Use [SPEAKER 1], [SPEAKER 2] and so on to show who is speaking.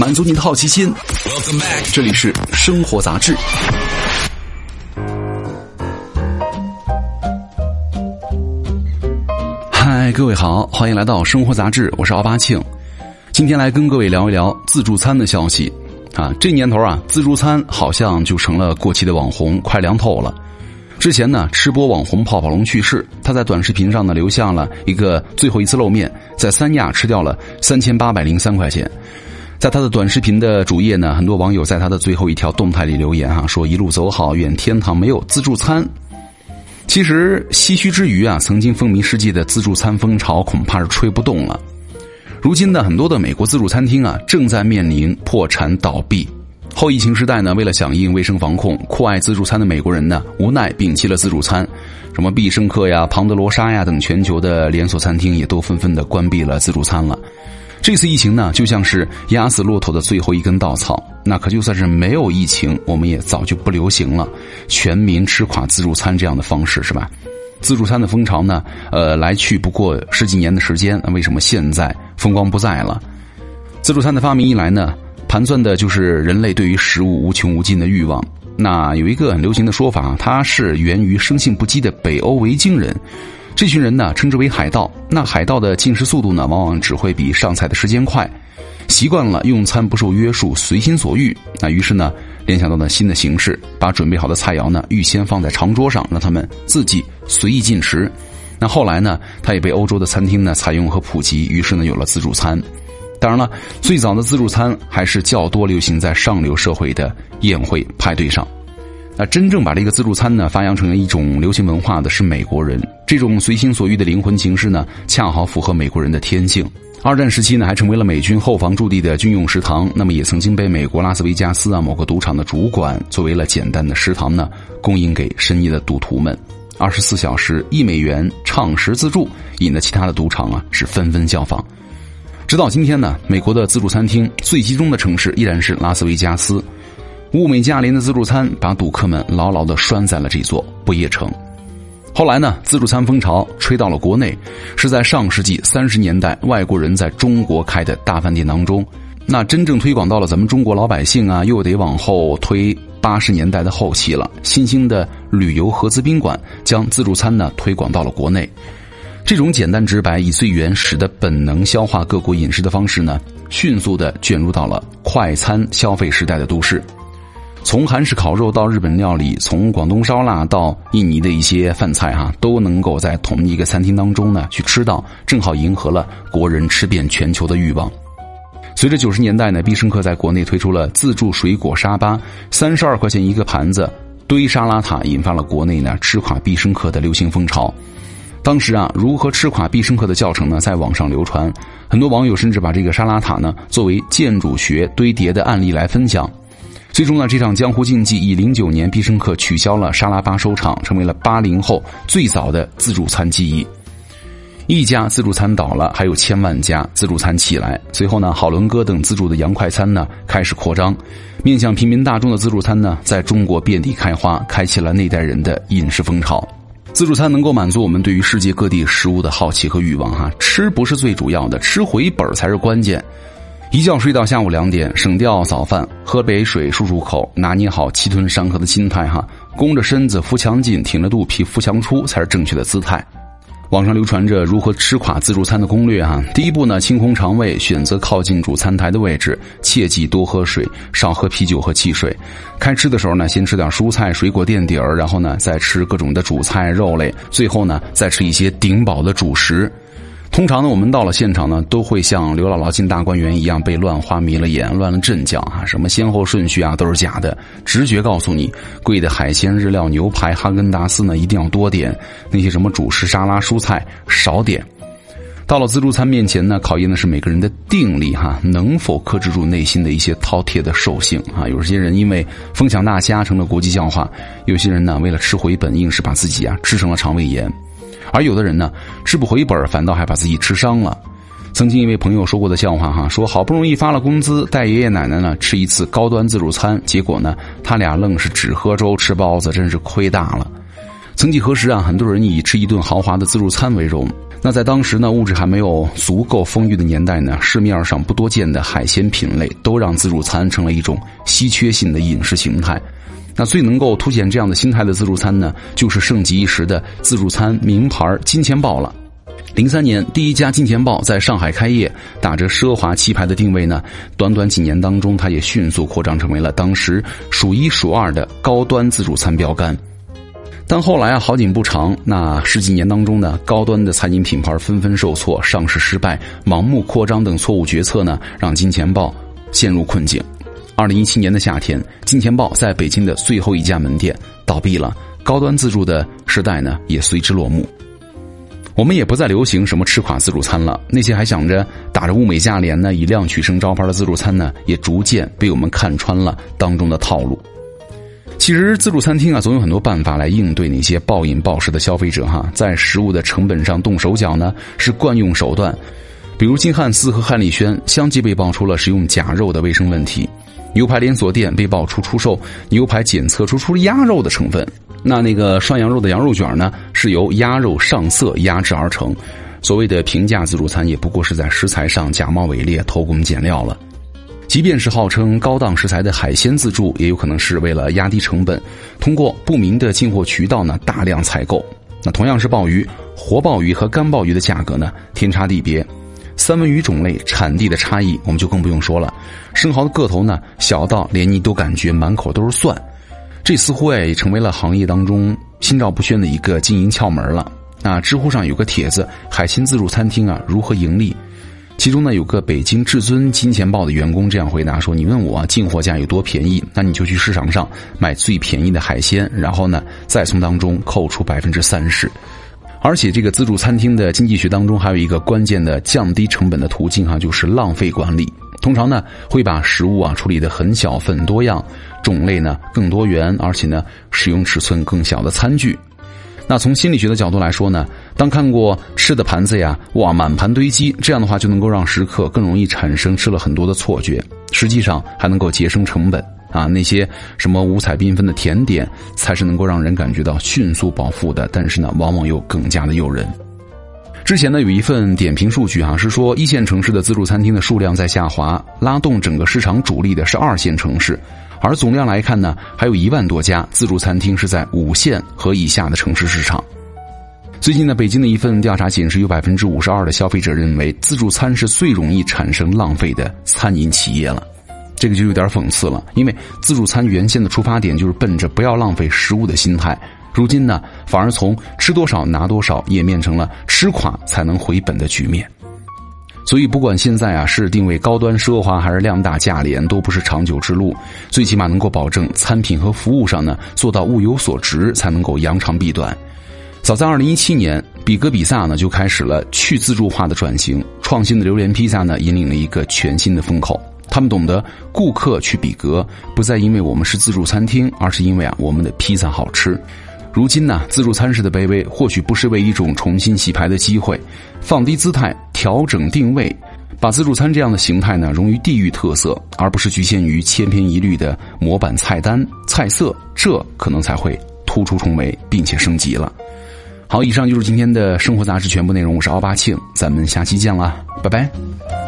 [SPEAKER 1] 满足你的好奇心。这里是生活杂志。嗨，各位好，欢迎来到生活杂志，我是奥巴庆。今天来跟各位聊一聊自助餐的消息。啊，这年头啊，自助餐好像就成了过气的网红，快凉透了。之前呢，吃播网红泡泡龙去世，他在短视频上呢留下了一个最后一次露面，在三亚吃掉了三千八百零三块钱。在他的短视频的主页呢，很多网友在他的最后一条动态里留言哈，说一路走好，愿天堂没有自助餐。其实唏嘘之余啊，曾经风靡世界的自助餐风潮恐怕是吹不动了。如今呢，很多的美国自助餐厅啊，正在面临破产倒闭。后疫情时代呢，为了响应卫生防控，酷爱自助餐的美国人呢，无奈摒弃了自助餐。什么必胜客呀、庞德罗莎呀等全球的连锁餐厅也都纷纷的关闭了自助餐了。这次疫情呢，就像是压死骆驼的最后一根稻草。那可就算是没有疫情，我们也早就不流行了全民吃垮自助餐这样的方式，是吧？自助餐的风潮呢，呃，来去不过十几年的时间，那为什么现在？风光不再了。自助餐的发明一来呢，盘算的就是人类对于食物无穷无尽的欲望。那有一个很流行的说法，它是源于生性不羁的北欧维京人。这群人呢，称之为海盗。那海盗的进食速度呢，往往只会比上菜的时间快。习惯了用餐不受约束，随心所欲。那于是呢，联想到了新的形式，把准备好的菜肴呢，预先放在长桌上，让他们自己随意进食。那后来呢？它也被欧洲的餐厅呢采用和普及，于是呢有了自助餐。当然了，最早的自助餐还是较多流行在上流社会的宴会派对上。那真正把这个自助餐呢发扬成了一种流行文化的是美国人。这种随心所欲的灵魂形式呢，恰好符合美国人的天性。二战时期呢，还成为了美军后方驻地的军用食堂。那么也曾经被美国拉斯维加斯啊某个赌场的主管作为了简单的食堂呢，供应给深夜的赌徒们。二十四小时一美元畅食自助，引得其他的赌场啊是纷纷效仿。直到今天呢，美国的自助餐厅最集中的城市依然是拉斯维加斯，物美价廉的自助餐把赌客们牢牢的拴在了这座不夜城。后来呢，自助餐风潮吹到了国内，是在上世纪三十年代外国人在中国开的大饭店当中。那真正推广到了咱们中国老百姓啊，又得往后推。八十年代的后期了，新兴的旅游合资宾馆将自助餐呢推广到了国内。这种简单直白、以最原始的本能消化各国饮食的方式呢，迅速的卷入到了快餐消费时代的都市。从韩式烤肉到日本料理，从广东烧腊到印尼的一些饭菜哈，都能够在同一个餐厅当中呢去吃到，正好迎合了国人吃遍全球的欲望。随着九十年代呢，必胜客在国内推出了自助水果沙巴，三十二块钱一个盘子堆沙拉塔，引发了国内呢吃垮必胜客的流行风潮。当时啊，如何吃垮必胜客的教程呢，在网上流传，很多网友甚至把这个沙拉塔呢作为建筑学堆叠的案例来分享。最终呢，这场江湖竞技以零九年必胜客取消了沙拉吧收场，成为了八零后最早的自助餐记忆。一家自助餐倒了，还有千万家自助餐起来。随后呢，好伦哥等自助的洋快餐呢开始扩张，面向平民大众的自助餐呢在中国遍地开花，开启了那代人的饮食风潮。自助餐能够满足我们对于世界各地食物的好奇和欲望，哈，吃不是最主要的，吃回本才是关键。一觉睡到下午两点，省掉早饭，喝杯水漱漱口，拿捏好气吞山河的心态，哈，弓着身子，扶墙进，挺着肚皮，扶墙出，才是正确的姿态。网上流传着如何吃垮自助餐的攻略哈。第一步呢，清空肠胃，选择靠近主餐台的位置，切记多喝水，少喝啤酒和汽水。开吃的时候呢，先吃点蔬菜水果垫底儿，然后呢再吃各种的主菜肉类，最后呢再吃一些顶饱的主食。通常呢，我们到了现场呢，都会像刘姥姥进大观园一样被乱花迷了眼，乱了阵脚啊！什么先后顺序啊，都是假的。直觉告诉你，贵的海鲜、日料、牛排、哈根达斯呢，一定要多点；那些什么主食、沙拉、蔬菜少点。到了自助餐面前呢，考验的是每个人的定力哈，能否克制住内心的一些饕餮的兽性啊？有些人因为疯抢大虾成了国际笑话，有些人呢，为了吃回本，硬是把自己啊吃成了肠胃炎。而有的人呢，吃不回本反倒还把自己吃伤了。曾经一位朋友说过的笑话哈，说好不容易发了工资，带爷爷奶奶呢吃一次高端自助餐，结果呢，他俩愣是只喝粥吃包子，真是亏大了。曾几何时啊，很多人以吃一顿豪华的自助餐为荣，那在当时呢，物质还没有足够丰裕的年代呢，市面上不多见的海鲜品类都让自助餐成了一种稀缺性的饮食形态。那最能够凸显这样的心态的自助餐呢，就是盛极一时的自助餐名牌金钱豹了。零三年，第一家金钱豹在上海开业，打着奢华气派的定位呢，短短几年当中，它也迅速扩张成为了当时数一数二的高端自助餐标杆。但后来啊，好景不长。那十几年当中呢，高端的餐饮品牌纷纷受挫，上市失败，盲目扩张等错误决策呢，让金钱豹陷入困境。二零一七年的夏天，金钱豹在北京的最后一家门店倒闭了，高端自助的时代呢，也随之落幕。我们也不再流行什么吃垮自助餐了，那些还想着打着物美价廉呢，以量取胜招牌的自助餐呢，也逐渐被我们看穿了当中的套路。其实自助餐厅啊，总有很多办法来应对那些暴饮暴食的消费者哈，在食物的成本上动手脚呢是惯用手段。比如金汉斯和汉丽轩相继被爆出了使用假肉的卫生问题，牛排连锁店被爆出出售牛排检测出出鸭肉的成分。那那个涮羊肉的羊肉卷呢，是由鸭肉上色压制而成。所谓的平价自助餐，也不过是在食材上假冒伪劣、偷工减料了。即便是号称高档食材的海鲜自助，也有可能是为了压低成本，通过不明的进货渠道呢大量采购。那同样是鲍鱼，活鲍鱼和干鲍鱼的价格呢天差地别，三文鱼种类、产地的差异我们就更不用说了。生蚝的个头呢小到连你都感觉满口都是蒜，这似乎哎也成为了行业当中心照不宣的一个经营窍门了。那知乎上有个帖子：海鲜自助餐厅啊如何盈利？其中呢，有个北京至尊金钱豹的员工这样回答说：“你问我进货价有多便宜，那你就去市场上买最便宜的海鲜，然后呢，再从当中扣除百分之三十。而且这个自助餐厅的经济学当中还有一个关键的降低成本的途径哈，就是浪费管理。通常呢，会把食物啊处理的很小份多样，种类呢更多元，而且呢使用尺寸更小的餐具。”那从心理学的角度来说呢，当看过吃的盘子呀，哇，满盘堆积，这样的话就能够让食客更容易产生吃了很多的错觉，实际上还能够节省成本啊。那些什么五彩缤纷的甜点，才是能够让人感觉到迅速饱腹的，但是呢，往往又更加的诱人。之前呢，有一份点评数据啊，是说一线城市的自助餐厅的数量在下滑，拉动整个市场主力的是二线城市。而总量来看呢，还有一万多家自助餐厅是在五线和以下的城市市场。最近呢，北京的一份调查显示，有百分之五十二的消费者认为自助餐是最容易产生浪费的餐饮企业了。这个就有点讽刺了，因为自助餐原先的出发点就是奔着不要浪费食物的心态，如今呢，反而从吃多少拿多少演变成了吃垮才能回本的局面。所以，不管现在啊是定位高端奢华还是量大价廉，都不是长久之路。最起码能够保证餐品和服务上呢做到物有所值，才能够扬长避短。早在二零一七年，比格比萨呢就开始了去自助化的转型，创新的榴莲披萨呢引领了一个全新的风口。他们懂得顾客去比格，不再因为我们是自助餐厅，而是因为啊我们的披萨好吃。如今呢，自助餐式的卑微或许不失为一种重新洗牌的机会，放低姿态，调整定位，把自助餐这样的形态呢融于地域特色，而不是局限于千篇一律的模板菜单菜色，这可能才会突出重围，并且升级了。好，以上就是今天的生活杂志全部内容，我是奥巴庆，咱们下期见啦，拜拜。